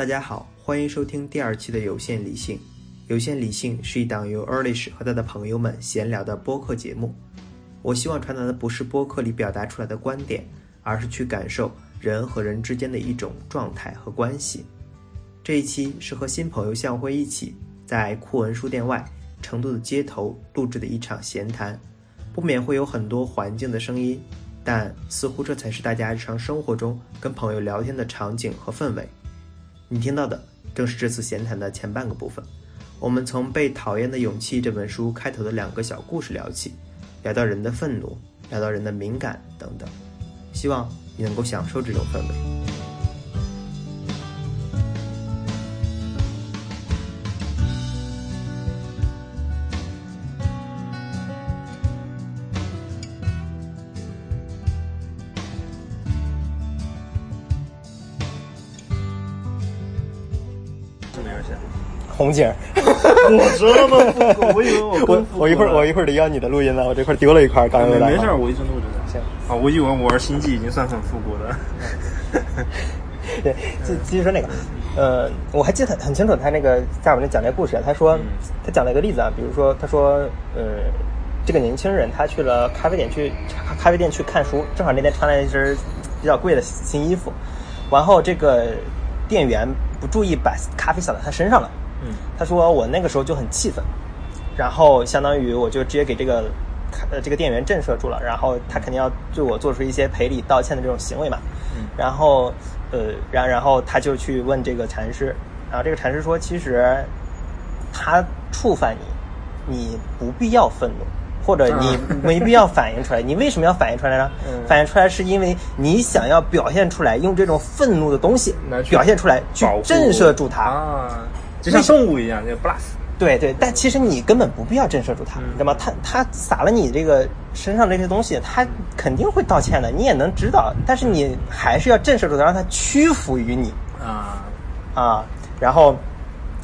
大家好，欢迎收听第二期的有限理性。有限理性是一档由 Earlish 和他的朋友们闲聊的播客节目。我希望传达的不是播客里表达出来的观点，而是去感受人和人之间的一种状态和关系。这一期是和新朋友向辉一起在酷文书店外成都的街头录制的一场闲谈，不免会有很多环境的声音，但似乎这才是大家日常生活中跟朋友聊天的场景和氛围。你听到的正是这次闲谈的前半个部分。我们从《被讨厌的勇气》这本书开头的两个小故事聊起，聊到人的愤怒，聊到人的敏感等等。希望你能够享受这种氛围。红警，我这么复古，我以为我我我一会儿我一会儿得要你的录音了，我这块丢了一块，刚刚没事，我一直录着呢。行啊，我以为我玩星际已经算很复古的。对，继继续说那个，呃，我还记得很很清楚，他那个在我们讲那个故事，他说他讲了一个例子啊，比如说他说，呃，这个年轻人他去了咖啡店去咖啡店去看书，正好那天穿了一身比较贵的新衣服，然后这个店员不注意把咖啡洒到他身上了。嗯，他说我那个时候就很气愤，然后相当于我就直接给这个呃这个店员震慑住了，然后他肯定要对我做出一些赔礼道歉的这种行为嘛。嗯，然后呃然然后他就去问这个禅师，然后这个禅师说，其实他触犯你，你不必要愤怒，或者你没必要反映出来。你为什么要反映出来呢？反映出来是因为你想要表现出来，用这种愤怒的东西表现出来，去震慑住他。啊。就像动物一样，就 bluff。对对，但其实你根本不必要震慑住他，你知道吗？他他撒了你这个身上这些东西，他肯定会道歉的，你也能知道。但是你还是要震慑住他，让他屈服于你。啊啊，然后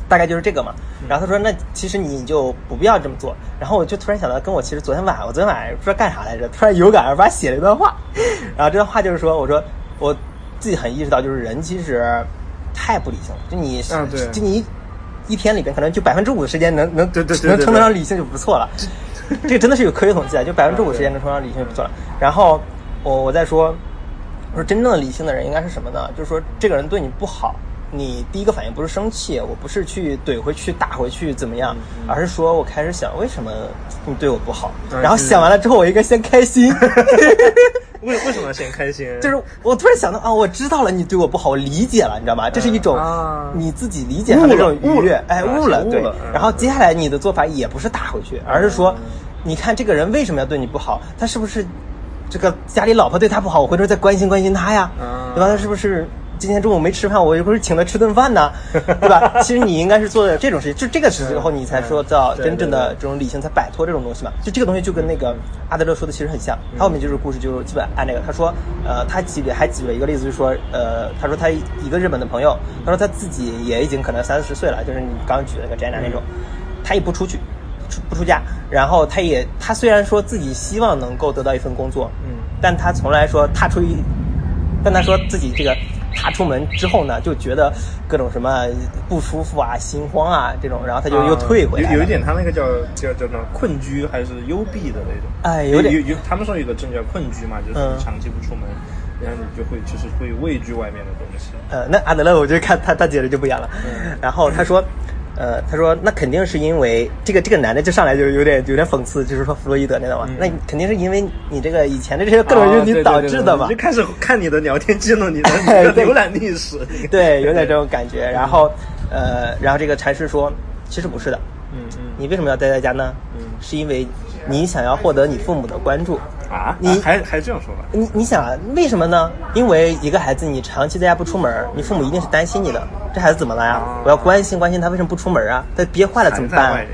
大概就是这个嘛。然后他说：“那其实你就不必要这么做。”然后我就突然想到，跟我其实昨天晚上，我昨天晚上不知道干啥来着，突然有感而发写了一段话。然后这段话就是说：“我说我自己很意识到，就是人其实太不理性了。就你，就你。”一天里边可能就百分之五的时间能能能称得上理性就不错了，这个真的是有科学统计啊，就百分之五时间能称得上理性就不错了。然后我我再说，我说真正的理性的人应该是什么呢？就是说这个人对你不好。你第一个反应不是生气，我不是去怼回去、打回去怎么样，而是说我开始想为什么你对我不好，然后想完了之后，我应该先开心。为为什么先开心？就是我突然想到啊，我知道了你对我不好，我理解了，你知道吗？这是一种你自己理解的这种愉悦，哎，悟了，对。然后接下来你的做法也不是打回去，而是说，你看这个人为什么要对你不好？他是不是这个家里老婆对他不好？我回头再关心关心他呀，对吧？他是不是？今天中午没吃饭，我一会儿请他吃顿饭呢，对吧？其实你应该是做的这种事情，就这个时候你才说到真正的这种理性，才摆脱这种东西嘛。就这个东西就跟那个阿德勒说的其实很像。他后面就是故事，就是基本按那个。他说，呃，他举还举了一个例子，就是说，呃，他说他一个日本的朋友，他说他自己也已经可能三四十岁了，就是你刚举那个宅男那种，他也不出去，出不出家，然后他也他虽然说自己希望能够得到一份工作，嗯，但他从来说踏出一，但他说自己这个。他出门之后呢，就觉得各种什么不舒服啊、心慌啊这种，然后他就又退回来。有有一点，他那个叫叫叫什么困居还是幽闭的那种。哎，有点有有，他们说有个症叫困居嘛，就是长期不出门，然后你就会就是会畏惧外面的东西。呃，那阿德勒，我就看他他解释就不一样了。然后他说。呃，他说那肯定是因为这个这个男的就上来就有点有点讽刺，就是说弗洛伊德，你知道吗？那肯定是因为你这个以前的这些各种原因导致的嘛。就开始看你的聊天记录，你的 浏览历史，对，有点这种感觉。然后，呃，然后这个禅师说，其实不是的。嗯嗯。你为什么要待在家呢？嗯，是因为你想要获得你父母的关注。啊，你还还这样说吧？你你想啊，为什么呢？因为一个孩子，你长期在家不出门，你父母一定是担心你的。这孩子怎么了呀？我要关心关心他，为什么不出门啊？他憋坏了怎么办？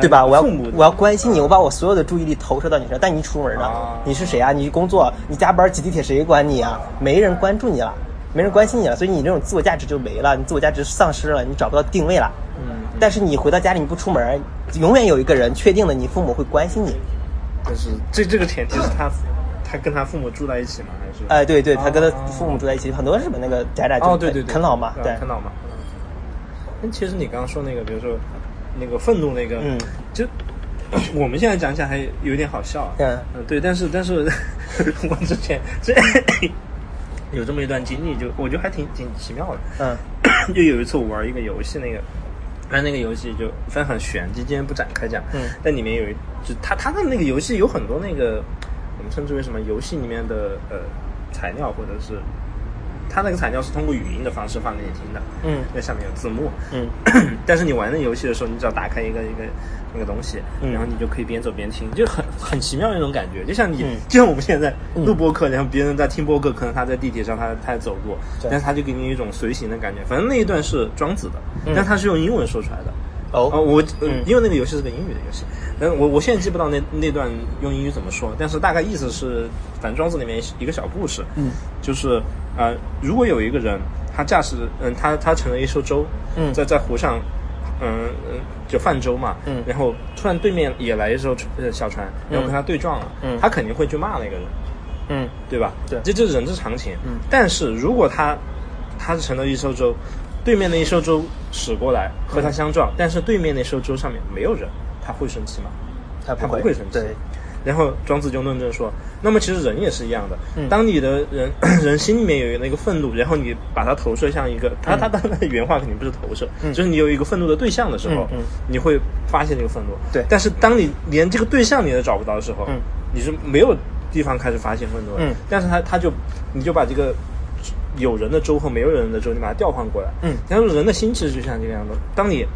对吧？我要我要关心你，我把我所有的注意力投射到你身上。但你出门呢？你是谁啊？你工作，你加班挤地铁，谁管你啊？没人关注你了，没人关心你了，所以你这种自我价值就没了，你自我价值丧失了，你找不到定位了。嗯。但是你回到家里你不出门，永远有一个人确定的，你父母会关心你。但是这这个前提是他，他跟他父母住在一起吗？还是？哎，对对，他跟他父母住在一起。很多日本那个宅宅哦，对对，啃老嘛，对，啃老嘛。那其实你刚刚说那个，比如说那个愤怒那个，嗯，就我们现在讲起来还有点好笑，嗯，对，但是但是 我之前这有这么一段经历，就我觉得还挺挺奇妙的，嗯，就有一次我玩一个游戏，那个。但那个游戏就分很悬，就今天不展开讲。嗯，但里面有一，就他他的那个游戏有很多那个，我们称之为什么？游戏里面的呃材料，或者是他那个材料是通过语音的方式放给你听的。嗯，那上面有字幕。嗯，但是你玩那游戏的时候，你只要打开一个一个那个东西，然后你就可以边走边听，就很很奇妙那种感觉。就像你，就像我们现在录播客，然后别人在听播客，可能他在地铁上，他他在走路，但是他就给你一种随行的感觉。反正那一段是庄子的。但他是用英文说出来的哦，我嗯，因为那个游戏是个英语的游戏，但我我现在记不到那那段用英语怎么说，但是大概意思是，反正庄子里面一个小故事，嗯，就是啊，如果有一个人他驾驶，嗯，他他乘了一艘舟，嗯，在在湖上，嗯嗯，就泛舟嘛，嗯，然后突然对面也来一艘呃小船，然后跟他对撞了，嗯，他肯定会去骂那个人，嗯，对吧？对，这这是人之常情，嗯，但是如果他他是乘了一艘舟。对面的一艘舟驶过来和他相撞，但是对面那艘舟上面没有人，他会生气吗？他不会生气。对。然后庄子就论证说，那么其实人也是一样的。当你的人 人心里面有那个愤怒，然后你把它投射向一个他他当然原话肯定不是投射，就是你有一个愤怒的对象的时候，你会发现这个愤怒。对。但是当你连这个对象你都找不到的时候，你是没有地方开始发现愤怒的。嗯。但是他他就你就把这个。有人的州和没有人的州，你把它调换过来。嗯，然后人的心其实就像这个样子，当你。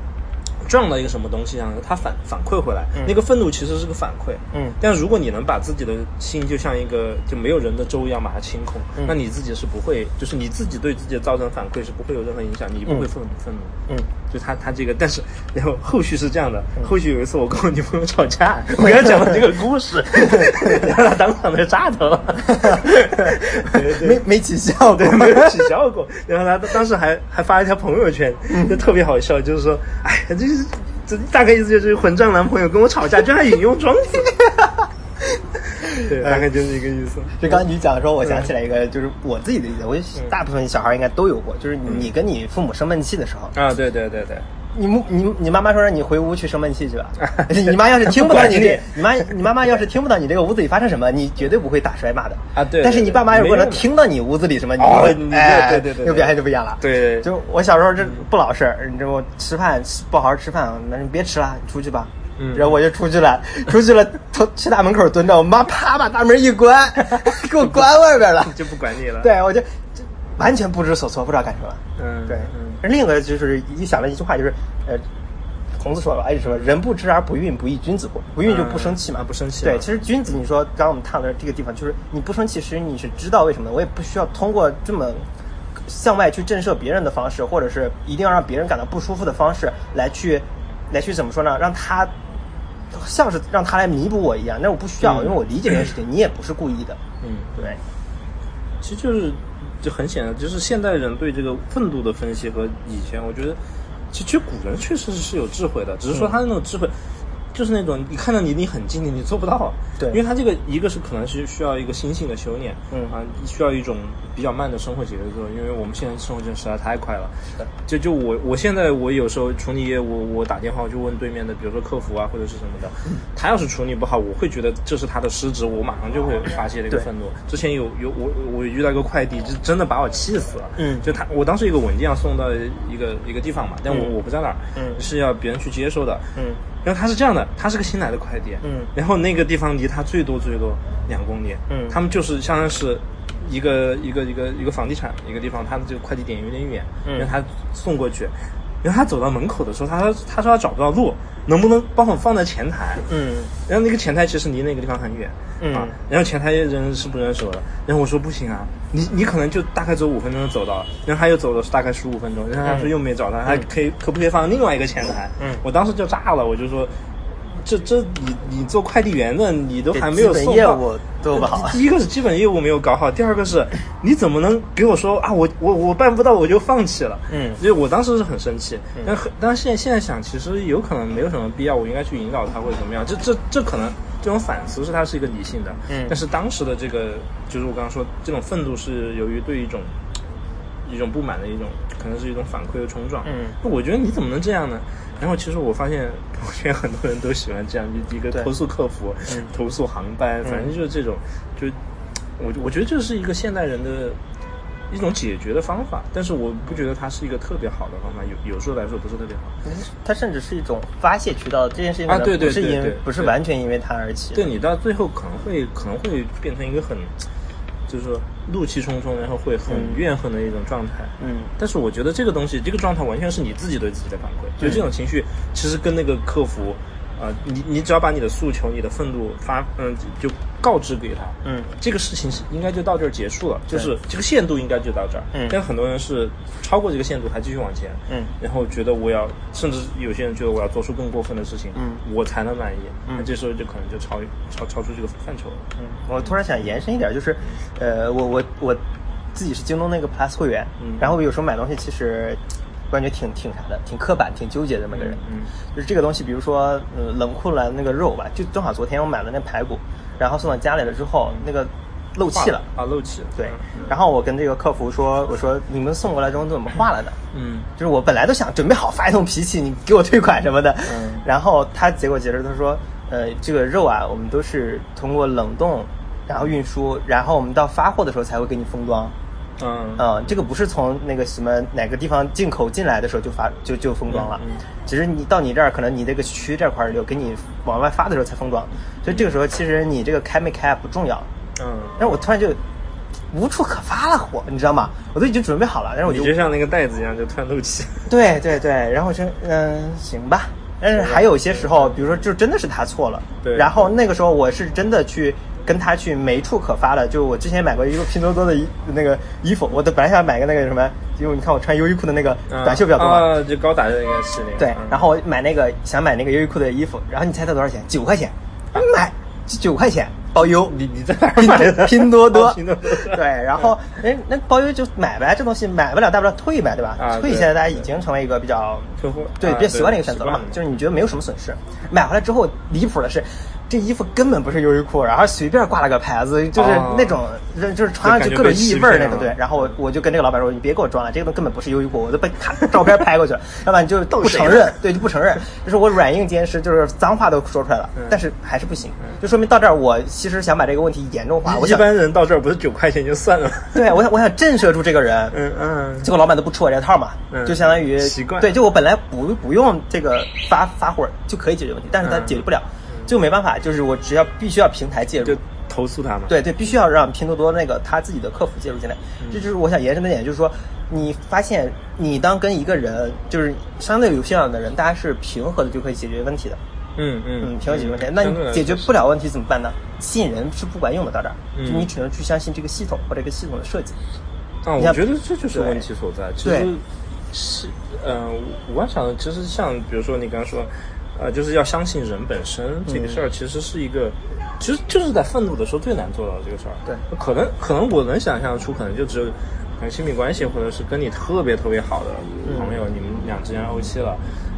撞到一个什么东西上，它反反馈回来，那个愤怒其实是个反馈。嗯，但如果你能把自己的心就像一个就没有人的舟一样把它清空，那你自己是不会，就是你自己对自己的造成反馈是不会有任何影响，你不会愤愤怒。嗯，就他他这个，但是然后后续是这样的，后续有一次我跟我女朋友吵架，我跟她讲了这个故事，然后她当场就炸头了，没没起效，对，没有起效果。然后她当时还还发了一条朋友圈，就特别好笑，就是说，哎，这是。这大概意思就是混账男朋友跟我吵架，居然引用庄子，对，大概就是一个意思。就刚刚你讲的时候，我想起来一个，就是我自己的意思，我觉得大部分小孩应该都有过，就是你跟你父母生闷气的时候啊，对对对对。你你你妈妈说让你回屋去生闷气去吧。你妈要是听不到你这，你妈你妈妈要是听不到你这个屋子里发生什么，你绝对不会打摔骂的啊。对。但是你爸妈如果能听到你屋子里什么，你会哎对对对，这个表现就不一样了。对。就我小时候这不老实，你知道吃饭不好好吃饭，那你别吃了，你出去吧。嗯。然后我就出去了，出去了，从去大门口蹲着，我妈啪把大门一关，给我关外边了，就不管你了。对，我就完全不知所措，不知道干什么。嗯，对。另一个就是一想了一句话，就是呃。孔子说了，哎，什么人不知而不愠，不亦君子乎？不愠就不生气嘛，不生气。对，其实君子，你说刚刚我们谈的这个地方，就是你不生气，其实你是知道为什么的。我也不需要通过这么向外去震慑别人的方式，或者是一定要让别人感到不舒服的方式来去来去怎么说呢？让他像是让他来弥补我一样，那我不需要，因为我理解这件事情，你也不是故意的。嗯，对。其实就是就很显然，就是现代人对这个愤怒的分析和以前，我觉得。其实古人确实是有智慧的，只是说他的那种智慧。就是那种你看到你离很近的，你做不到。对，因为他这个一个是可能是需要一个心性的修炼，嗯。啊，需要一种比较慢的生活节奏，因为我们现在生活节奏实在太快了。就就我我现在我有时候处理业务，我打电话我就问对面的，比如说客服啊或者是什么的，他要是处理不好，我会觉得这是他的失职，我马上就会发泄这个愤怒。之前有有我我遇到一个快递，就真的把我气死了。嗯，就他我当时一个文件要送到一个一个地方嘛，但我我不在那儿，嗯，是要别人去接收的，嗯。然后他是这样的，他是个新来的快递，嗯，然后那个地方离他最多最多两公里，嗯，他们就是相当于是一个一个一个一个房地产一个地方，他的这个快递点有点远，嗯，让他送过去。然后他走到门口的时候，他说：“他说他找不到路，能不能帮我放在前台？”嗯，然后那个前台其实离那个地方很远，嗯，然后前台人是不认识我的。然后我说：“不行啊，你你可能就大概走五分钟就走到了。”然后他又走了大概十五分钟，然后他说又没找到，他可以可不可以放另外一个前台？嗯，我当时就炸了，我就说。这这你你做快递员的，你都还没有送业务做不好。第一个是基本业务没有搞好，第二个是你怎么能给我说啊？我我我办不到，我就放弃了。嗯，所以我当时是很生气。但很但是现在现在想，其实有可能没有什么必要，我应该去引导他或者怎么样。这这这可能这种反思是它是一个理性的。嗯，但是当时的这个就是我刚刚说这种愤怒是由于对一种一种不满的一种，可能是一种反馈的冲撞。嗯，我觉得你怎么能这样呢？然后其实我发现，我觉得很多人都喜欢这样，就一个投诉客服，投诉航班，反正就是这种，就我我觉得这是一个现代人的。一种解决的方法，但是我不觉得它是一个特别好的方法，有有时候来说不是特别好。它甚至是一种发泄渠道，这件事情啊，对对对，不是因不是完全因为它而起。对你到最后可能会可能会变成一个很，就是说怒气冲冲，然后会很怨恨的一种状态。嗯。但是我觉得这个东西，这个状态完全是你自己对自己的反馈，就这种情绪其实跟那个客服。啊，你你只要把你的诉求、你的愤怒发，嗯，就告知给他，嗯，这个事情是应该就到这儿结束了，就是这个限度应该就到这儿，嗯，但很多人是超过这个限度还继续往前，嗯，然后觉得我要，甚至有些人觉得我要做出更过分的事情，嗯，我才能满意，那这时候就可能就超超超出这个范畴了，嗯，我突然想延伸一点，就是，呃，我我我自己是京东那个 Plus 会员，嗯，然后我有时候买东西其实。感觉挺挺啥的，挺刻板，挺纠结的那么个人。嗯，就是这个东西，比如说，呃，冷库来那个肉吧，就正好昨天我买了那排骨，然后送到家里了之后，那个漏气了啊，漏气。对，然后我跟这个客服说，我说你们送过来之后怎么化了呢？嗯，就是我本来都想准备好发一通脾气，你给我退款什么的。嗯，然后他结果接着他说，呃，这个肉啊，我们都是通过冷冻，然后运输，然后我们到发货的时候才会给你封装。嗯嗯，这个不是从那个什么哪个地方进口进来的时候就发就就封装了，其实你到你这儿可能你这个区这块儿就给你往外发的时候才封装，所以这个时候其实你这个开没开不重要。嗯，但是我突然就无处可发了火，你知道吗？我都已经准备好了，但是我就像那个袋子一样就突然漏气。对对对，然后我说嗯行吧，但是还有些时候，比如说就真的是他错了，对，然后那个时候我是真的去。跟他去没处可发了，就我之前买过一个拼多多的衣那个衣服，我都本来想买个那个什么，因为你看我穿优衣库的那个短袖比较多啊，就高达的那个系列。对，然后我买那个想买那个优衣库的衣服，然后你猜它多少钱？九块钱，买九块钱包邮。你你在哪儿买的？拼多多。拼多多。对，然后哎，那包邮就买呗，这东西买不了大不了退呗，对吧？退现在大家已经成为一个比较对比较习惯的一个选择了嘛，就是你觉得没有什么损失。买回来之后离谱的是。这衣服根本不是优衣库，然后随便挂了个牌子，就是那种，就是穿上去各种异味那个，对。然后我我就跟这个老板说，你别给我装了，这个根本不是优衣库，我都被他照片拍过去了。老板就不承认，对，就不承认，就是我软硬兼施，就是脏话都说出来了，但是还是不行，就说明到这儿，我其实想把这个问题严重化。我一般人到这儿不是九块钱就算了。对，我想我想震慑住这个人，嗯嗯，结果老板都不吃我这套嘛，就相当于习惯。对，就我本来不不用这个发发火就可以解决问题，但是他解决不了。就没办法，就是我只要必须要平台介入，就投诉他嘛。对对，必须要让拼多多那个他自己的客服介入进来。这就是我想延伸的点，就是说，你发现你当跟一个人就是相对有信仰的人，大家是平和的，就可以解决问题的。嗯嗯嗯，平和解决问题。那你解决不了问题怎么办呢？信人是不管用的，到这儿，就你只能去相信这个系统或者这个系统的设计。啊，我觉得这就是问题所在。其实是，嗯，我想的其实像比如说你刚刚说。呃，就是要相信人本身这个事儿，其实是一个，其实就是在愤怒的时候最难做到这个事儿。对，可能可能我能想象出，可能就只有可能亲密关系，或者是跟你特别特别好的朋友，你们俩之间怄气了，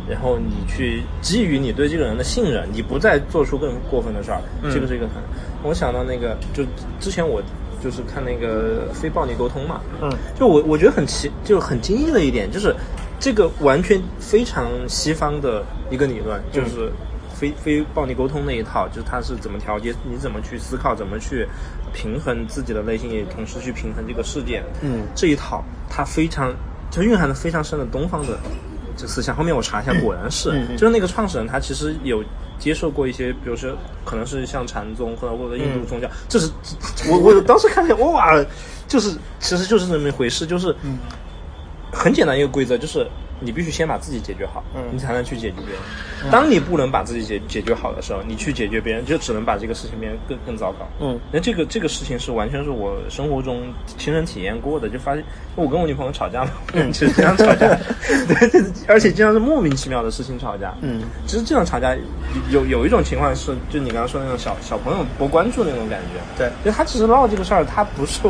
然后你去基于你对这个人的信任，你不再做出更过分的事儿，这个是一个很。我想到那个，就之前我就是看那个非暴力沟通嘛，嗯，就我我觉得很奇，就很惊异的一点就是。这个完全非常西方的一个理论，就是非非暴力沟通那一套，就是它是怎么调节，你怎么去思考，怎么去平衡自己的内心，也同时去平衡这个世界。嗯，这一套它非常就蕴含了非常深的东方的这思想。后面我查一下，果然是，就是那个创始人他其实有接受过一些，比如说可能是像禅宗或者或者印度宗教。这是我我当时看见哇，就是其实就是这么一回事，就是。很简单一个规则，就是你必须先把自己解决好，你才能去解决别人。当你不能把自己解解决好的时候，你去解决别人，就只能把这个事情变得更更糟糕。嗯，那这个这个事情是完全是我生活中亲身体验过的，就发现我跟我女朋友吵架嘛，嗯其实经常吵架 对，而且经常是莫名其妙的事情吵架。嗯，其实这种吵架有有一种情况是，就你刚刚说那种小小朋友不关注那种感觉。对，就他其实闹这个事儿，他不是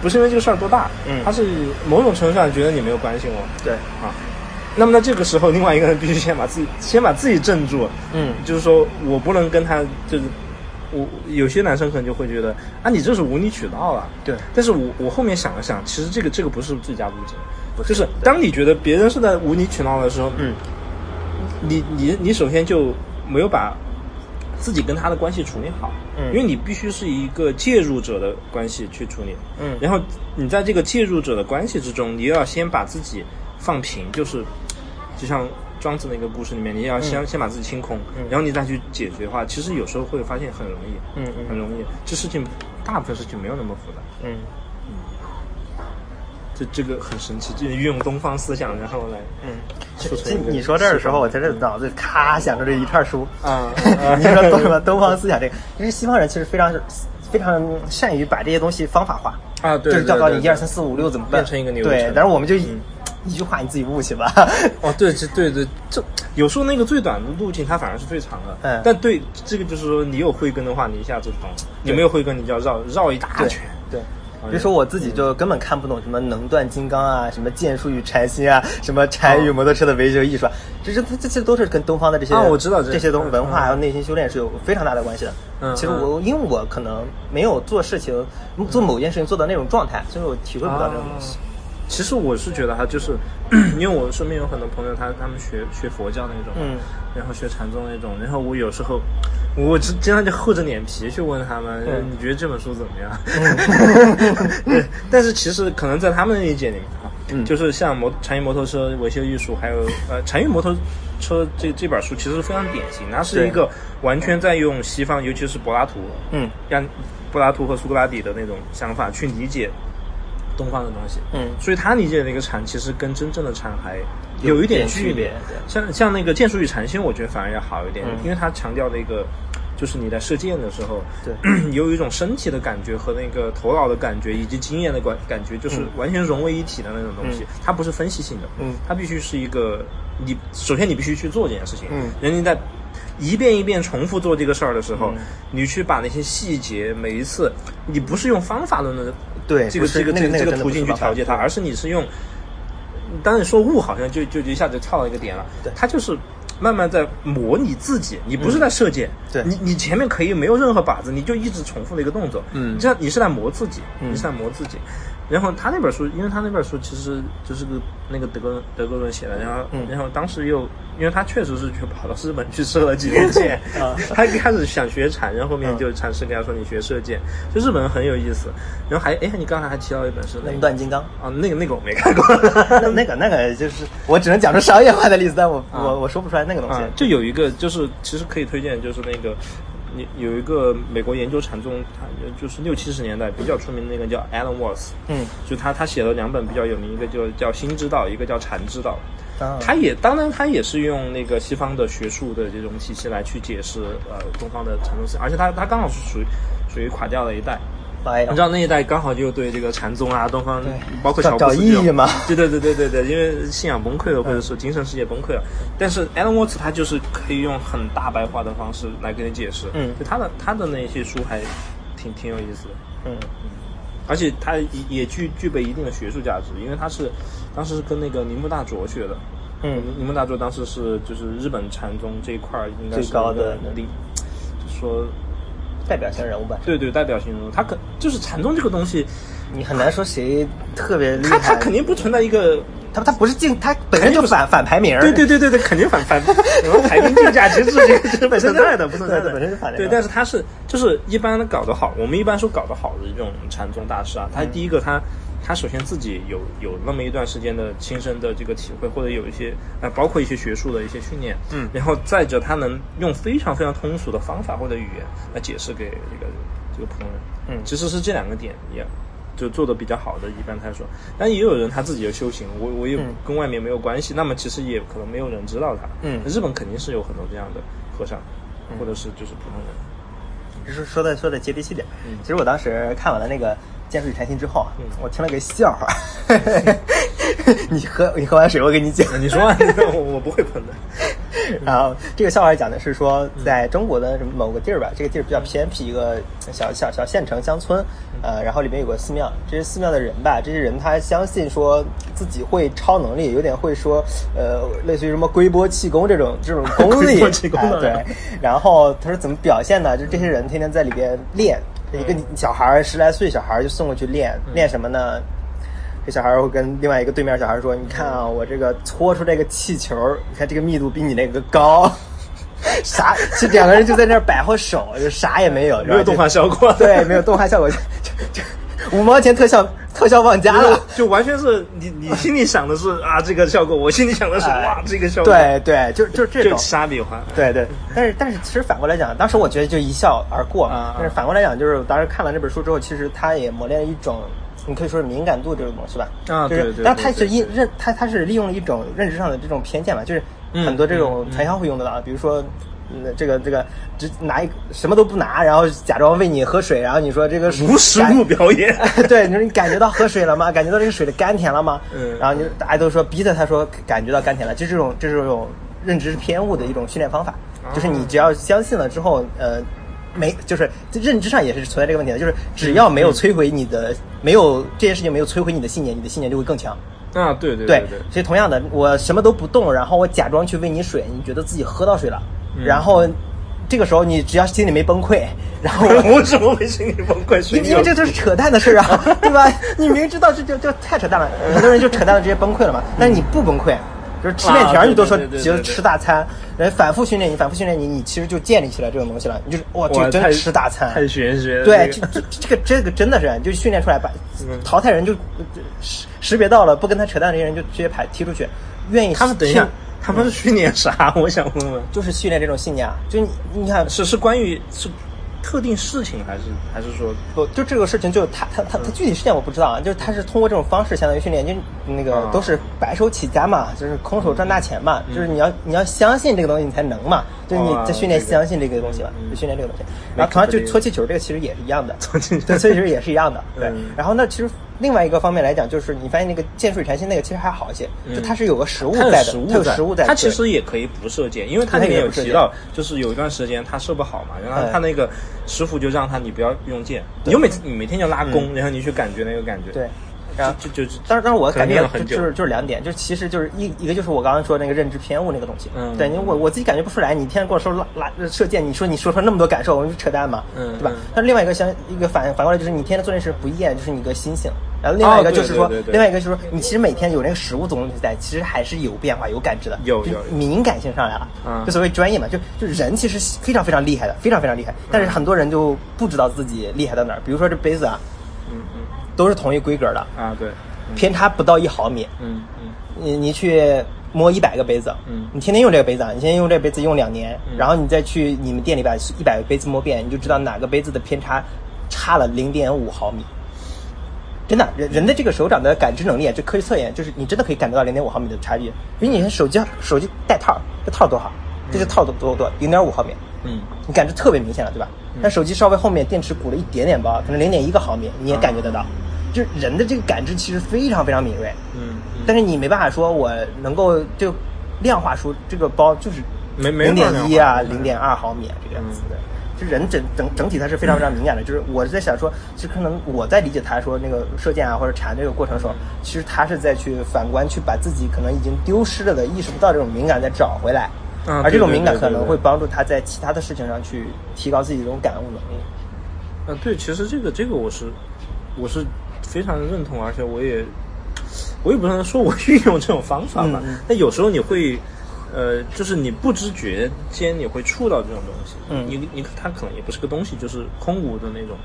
不是因为这个事儿多大，嗯，他是某种程度上觉得你没有关心我。对，啊。那么在这个时候，另外一个人必须先把自己先把自己镇住，嗯，就是说我不能跟他就是我有些男生可能就会觉得啊，你这是无理取闹了。对。但是我我后面想了想，其实这个这个不是最佳路径，就是当你觉得别人是在无理取闹的时候，嗯，你你你首先就没有把自己跟他的关系处理好，嗯，因为你必须是一个介入者的关系去处理，嗯，然后你在这个介入者的关系之中，你又要先把自己放平，就是就像。庄子那个故事里面，你要先先把自己清空，然后你再去解决的话，其实有时候会发现很容易，嗯嗯，很容易。这事情大部分事情没有那么复杂，嗯嗯。这这个很神奇，就运用东方思想，然后来，嗯。你说这儿的时候，我在这脑子咔想着这一串书啊。你说东什么东方思想这个，其实西方人其实非常非常善于把这些东西方法化啊，对，就是教导你一二三四五六怎么变成一个流程。对，但是我们就。一句话你自己悟去吧。哦，对，这对对，这有时候那个最短的路径它反而是最长的。嗯。但对这个就是说，你有慧根的话，你一下就懂；你没有慧根，你就要绕绕一大圈。对。比如说我自己就根本看不懂什么能断金刚啊，什么剑术与禅心啊，什么禅与摩托车的维修艺术，啊，这这这些都是跟东方的这些啊，我知道这些东文化还有内心修炼是有非常大的关系的。嗯。其实我因为我可能没有做事情做某件事情做到那种状态，所以我体会不到这种东西。其实我是觉得哈，就是 因为我身边有很多朋友，他他们学学佛教那种，嗯，然后学禅宗那种，然后我有时候我经常就厚着脸皮去问他们，你觉得这本书怎么样？对，但是其实可能在他们的理解里面啊，嗯，就是像摩禅语摩托车维修艺术，还有呃禅语摩托车这这本书其实非常典型，它是一个完全在用西方，尤其是柏拉图，嗯，让柏拉图和苏格拉底的那种想法去理解。东方的东西，嗯，所以他理解的那个禅，其实跟真正的禅还有一点距离。像像那个剑术与禅心，我觉得反而要好一点，因为他强调那个，就是你在射箭的时候，对，有一种身体的感觉和那个头脑的感觉，以及经验的感感觉，就是完全融为一体的那种东西。它不是分析性的，嗯，它必须是一个，你首先你必须去做这件事情，嗯，人家在一遍一遍重复做这个事儿的时候，你去把那些细节，每一次，你不是用方法论的。对，这个这个这个这个途径去调节它，而是你是用，当你说物，好像就就一下子跳到一个点了。对，它就是慢慢在模拟自己，你不是在射箭，对，你你前面可以没有任何靶子，你就一直重复的一个动作，嗯，这样你是在磨自己，你是在磨自己。然后他那本书，因为他那本书其实就是个那个德国德国人写的，然后然后当时又，因为他确实是去跑到日本去射了几天箭，他一开始想学禅，然后后面就禅师跟他说你学射箭，就日本人很有意思。然后还哎，你刚才还提到一本是《能断金刚》啊，那个那个我没看过，那个那个就是我只能讲出商业化的例子，但我我我说不出来那个东西。就有一个就是其实可以推荐，就是那个。有有一个美国研究禅宗，他就是六七十年代比较出名的那个叫 Alan Watts，嗯，就他他写了两本比较有名，一个就叫心之道，一个叫禅之道。啊，他也当然他也是用那个西方的学术的这种体系来去解释呃东方的禅宗思想，而且他他刚好是属于属于垮掉的一代。你知道那一代刚好就对这个禅宗啊、东方，包括小找意义嘛？对对对对对对，因为信仰崩溃了，或者是精神世界崩溃了。但是 Alan Watts 他就是可以用很大白话的方式来给你解释。嗯，就他的他的那些书还挺挺有意思的。嗯嗯，而且他也也具具备一定的学术价值，因为他是当时是跟那个铃木大拙学的。嗯，铃木大拙当时是就是日本禅宗这一块应该是最高的能力，说。代表性人物吧，对对，代表性人物，他可就是禅宗这个东西，你很难说谁特别厉害。他他肯定不存在一个，他他不是竞，他本身就反反排名。对对对对对，肯定反反什么排名竞价机制这个是不存在的，不存在的，本身就反。对，但是他是就是一般的搞得好，我们一般说搞得好的这种禅宗大师啊，他第一个他。他首先自己有有那么一段时间的亲身的这个体会，或者有一些呃，包括一些学术的一些训练，嗯，然后再者他能用非常非常通俗的方法或者语言来解释给这个这个普通人，嗯，其实是这两个点也就做的比较好的，一般他说，但也有人他自己的修行，我我也跟外面没有关系，那么其实也可能没有人知道他，嗯，日本肯定是有很多这样的和尚，或者是就是普通人，就是说的说的接地气点，其实我当时看完了那个。《剑术与禅心》之后啊，我听了个笑话，你喝你喝完水，我给你讲。你说，我我不会喷的。然后这个笑话讲的是说，在中国的某个地儿吧，这个地儿比较偏僻，一个小小小县城乡村，呃，然后里面有个寺庙。这些寺庙的人吧，这些人他相信说自己会超能力，有点会说，呃，类似于什么龟波气功这种这种功力。对。然后他说怎么表现呢？就这些人天天在里边练，一个小孩十来岁小孩就送过去练，练什么呢？这小孩会跟另外一个对面小孩说：“你看啊，我这个搓出这个气球，你看这个密度比你那个高。啥？这两个人就在那儿摆活手，就啥也没有，没有动画效果。对，没有动画效果，就就五毛钱特效，特效忘加了，就完全是你你心里想的是啊这个效果，我心里想的是 哇这个效果。对对，就就这种沙比划。对对，但是但是其实反过来讲，当时我觉得就一笑而过。但是反过来讲，就是当时看了这本书之后，其实他也磨练了一种。你可以说是敏感度这种东西吧，啊，对对，但他是一认他他是利用了一种认知上的这种偏见吧，就是很多这种传销会用得到，比如说，这个这个只拿一什么都不拿，然后假装喂你喝水，然后你说这个无实物表演，对，你说你感觉到喝水了吗？感觉到这个水的甘甜了吗？嗯，然后你大家都说逼着他说感觉到甘甜了，就这种这种认知偏误的一种训练方法，就是你只要相信了之后，呃。没，就是认知上也是存在这个问题的，就是只要没有摧毁你的，没有这件事情没有摧毁你的信念，你的信念就会更强。啊，对对对对。所以同样的，我什么都不动，然后我假装去喂你水，你觉得自己喝到水了，然后这个时候你只要心里没崩溃，然后我 怎么会心里崩溃？因为这都是扯淡的事啊，对吧？你明知道这就就太扯淡了，很多人就扯淡了直接崩溃了嘛。但是你不崩溃。就是吃面条，你都说觉得吃大餐，人反复训练你，反复训练你，你其实就建立起来这种东西了。你就是哇，就真吃大餐，太玄学。对，这这这个这个真的是，就训练出来把淘汰人就识识别到了，不跟他扯淡的这些人就直接排踢出去。愿意他们等一下，他们是训练啥？我想问问。就是训练这种信念啊，就你你看，是是关于是。特定事情还是还是说不就这个事情就他他他他具体事件我不知道啊，就是他是通过这种方式相当于训练，就那个都是白手起家嘛，就是空手赚大钱嘛，就是你要你要相信这个东西你才能嘛，就是你在训练相信这个东西嘛，就训练这个东西。然后同样就搓气球这个其实也是一样的，搓气球其实也是一样的，对。然后那其实。另外一个方面来讲，就是你发现那个剑水禅心那个其实还好一些，就它是有个实物在的，它有实物在。它其实也可以不射箭，因为它里面有提到，就是有一段时间他射不好嘛，然后他那个师傅就让他你不要用剑，你就每次你每天就拉弓，然后你去感觉那个感觉。对。然后就就，当然当然，我感觉就是就是两点，就其实就是一一个就是我刚刚说那个认知偏误那个东西，嗯，对，因为我我自己感觉不出来，你天天跟我说拉拉射箭，你说你说出那么多感受，我就扯淡嘛，嗯，对吧？但另外一个相一个反反过来就是你天天做那事不厌，就是你个心性。然后另外一个就是说，另外一个就是说，你其实每天有那个食物总体在，其实还是有变化有感知的，有有敏感性上来了，就所谓专业嘛，就就人其实非常非常厉害的，非常非常厉害，但是很多人就不知道自己厉害到哪儿，比如说这杯子啊，嗯嗯，都是同一规格的啊，对。偏差不到一毫米。嗯嗯，你你去摸一百个杯子，嗯，你天天用这个杯子，你先用这个杯子用两年，然后你再去你们店里把一百个杯子摸遍，你就知道哪个杯子的偏差差了零点五毫米。真的，人人的这个手掌的感知能力，这科学测验就是你真的可以感觉到零点五毫米的差距。比你手机手机带套，这套多少？这是套多多多零点五毫米。嗯，你感知特别明显了，对吧？但手机稍微后面电池鼓了一点点包，可能零点一个毫米，你也感觉得到。就是人的这个感知其实非常非常敏锐，嗯，但是你没办法说我能够就量化出这个包就是零点一啊，零点二毫米啊这个样子的。就人整整整体它是非常非常敏感的。就是我在想说，其实可能我在理解他说那个射箭啊或者缠这个过程的时候，其实他是在去反观去把自己可能已经丢失了的意识不到这种敏感再找回来，而这种敏感可能会帮助他在其他的事情上去提高自己这种感悟能力。嗯，对，其实这个这个我是我是。非常认同，而且我也，我也不能说我 运用这种方法吧。但有时候你会，呃，就是你不知觉间你会触到这种东西。嗯，你你它可能也不是个东西，就是空无的那种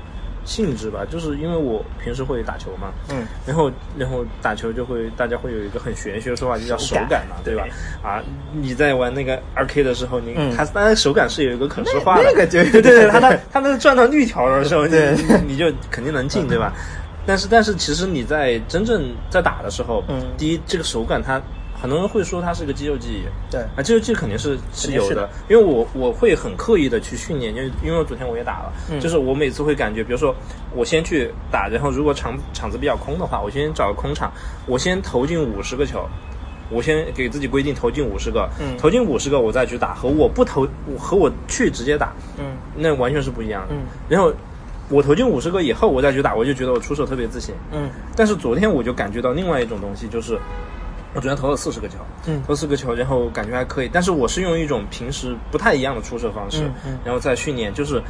性质吧。就是因为我平时会打球嘛，嗯，然后然后打球就会大家会有一个很玄学的说法，就叫手感嘛，对吧？啊，你在玩那个二 K 的时候，你它当然手感是有一个可视化的，那个就对 对，它它它能转到绿条的时候，你你就肯定能进，对吧？但是，但是，其实你在真正在打的时候，嗯，第一，这个手感它很多人会说它是个肌肉记忆，对，啊，肌肉记忆肯定是是有的，因为我我会很刻意的去训练，因为因为我昨天我也打了，就是我每次会感觉，比如说我先去打，然后如果场场子比较空的话，我先找个空场，我先投进五十个球，我先给自己规定投进五十个，嗯，投进五十个我再去打，和我不投和我去直接打，嗯，那完全是不一样的，嗯，然后我投进五十个以后我再去打，我就觉得我出手特别自信，嗯，但是昨天我就感觉到另外一种东西就是。我昨天投了四十个球，嗯，投四个球，然后感觉还可以。但是我是用一种平时不太一样的出射方式，嗯，然后在训练，就是。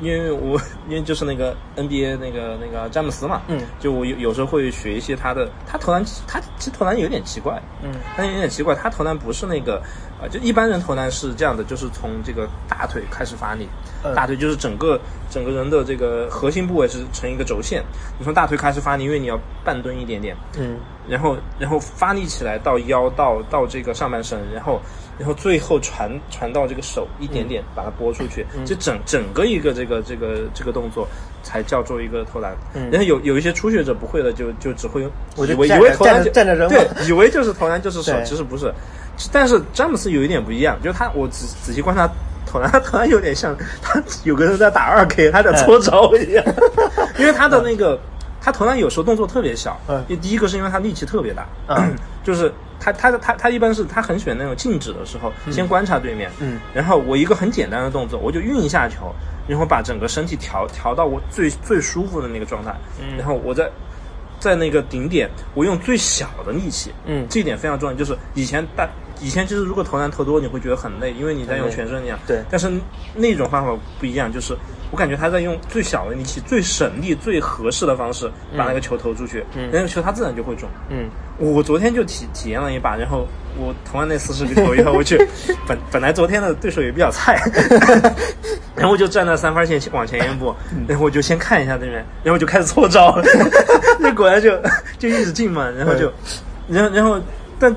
因为我 因为就是那个 NBA 那个那个詹姆斯嘛，嗯，就我有有时候会学一些他的，他投篮他其实投篮有点奇怪，嗯，他有点奇怪，他投篮不是那个，啊，就一般人投篮是这样的，就是从这个大腿开始发力，大腿就是整个整个人的这个核心部位是成一个轴线，你从大腿开始发力，因为你要半蹲一点点，嗯，然后然后发力起来到腰到到这个上半身，然后。然后最后传传到这个手一点点把它拨出去，就整整个一个这个这个这个动作才叫做一个投篮。然后有有一些初学者不会的，就就只会用以为以为投篮站着扔对，以为就是投篮就是手，其实不是。但是詹姆斯有一点不一样，就是他我仔仔细观察投篮，他投篮有点像他有个人在打二 K，他在搓招一样，因为他的那个。他投篮有时候动作特别小，嗯，第一个是因为他力气特别大，嗯，就是他他他他一般是他很喜欢那种静止的时候，先观察对面，嗯，然后我一个很简单的动作，我就运一下球，然后把整个身体调调到我最最舒服的那个状态，嗯，然后我在在那个顶点，我用最小的力气，嗯，这一点非常重要，就是以前大以前就是如果投篮投多，你会觉得很累，因为你在用全身力量，对，但是那种方法不一样，就是。我感觉他在用最小的力气、最省力、最合适的方式把那个球投出去，那个球他自然就会中。嗯，我昨天就体体验了一把，然后我投完那四十个球以后，我去 本本来昨天的对手也比较菜，然后我就站在三分线往前一步，然后我就先看一下对面，然后就开始搓招，那果然就就一直进嘛，然后就，然后然后但。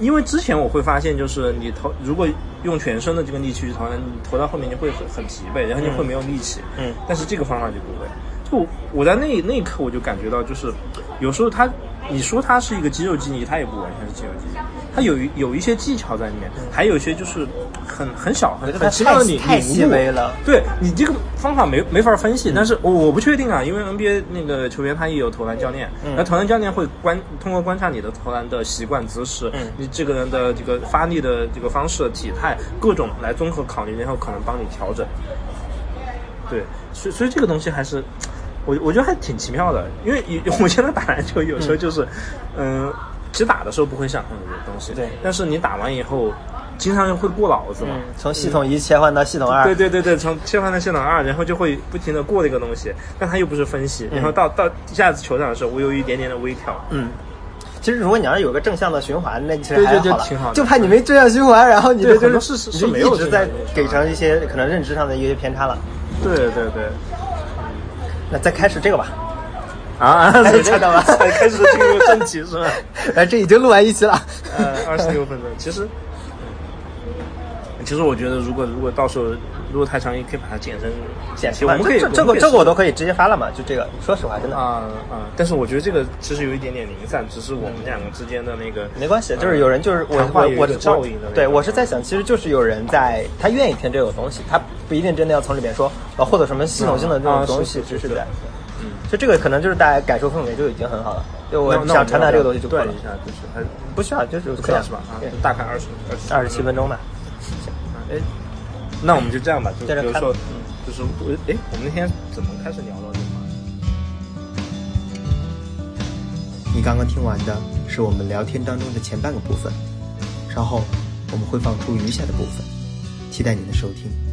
因为之前我会发现，就是你投如果用全身的这个力气去投，你投到后面你会很很疲惫，然后你会没有力气。嗯。但是这个方法就不会。就我在那那一刻我就感觉到，就是有时候他，你说他是一个肌肉记忆，他也不完全是肌肉记忆，他有有一些技巧在里面，还有一些就是很很小很很奇妙的领太细微了。对你这个方法没没法分析，但是我我不确定啊，因为 NBA 那个球员他也有投篮教练，那投篮教练会观通过观察你的投篮的习惯姿势，你这个人的这个发力的这个方式、体态各种来综合考虑，然后可能帮你调整。对，所以所以这个东西还是。我我觉得还挺奇妙的，因为我现在打篮球有时候就是，嗯，其实打的时候不会想很多东西，对，但是你打完以后，经常会过脑子嘛，从系统一切换到系统二，对对对对，从切换到系统二，然后就会不停的过这个东西，但它又不是分析，然后到到下次球场的时候，我有一点点的微调，嗯，其实如果你要是有个正向的循环，那其实还好好，挺就怕你没正向循环，然后你就就是是是没有一直在给成一些可能认知上的一些偏差了，对对对。那再开始这个吧，啊，猜到了，开始进入正题是吧？哎，这已经录完一期了，呃，二十六分钟。其实，其实我觉得，如果如果到时候如果太长，也可以把它剪成剪辑。我们可以这个这个我都可以直接发了嘛？就这个，说实话，真的啊啊！但是我觉得这个其实有一点点零散，只是我们两个之间的那个没关系，就是有人就是我我我照应的。对我是在想，其实就是有人在他愿意听这个东西，他。不一定真的要从里面说，呃，获得什么系统性的这种东西知识在，嗯，就这个可能就是大家感受氛围就已经很好了。就我想传达这个东西就断一下，就是还不需要，就是可以是吧？啊，大概二十二十七分钟吧。行，哎，那我们就这样吧，就比如说，就是我，哎，我们那天怎么开始聊到这个？你刚刚听完的是我们聊天当中的前半个部分，稍后我们会放出余下的部分。期待您的收听。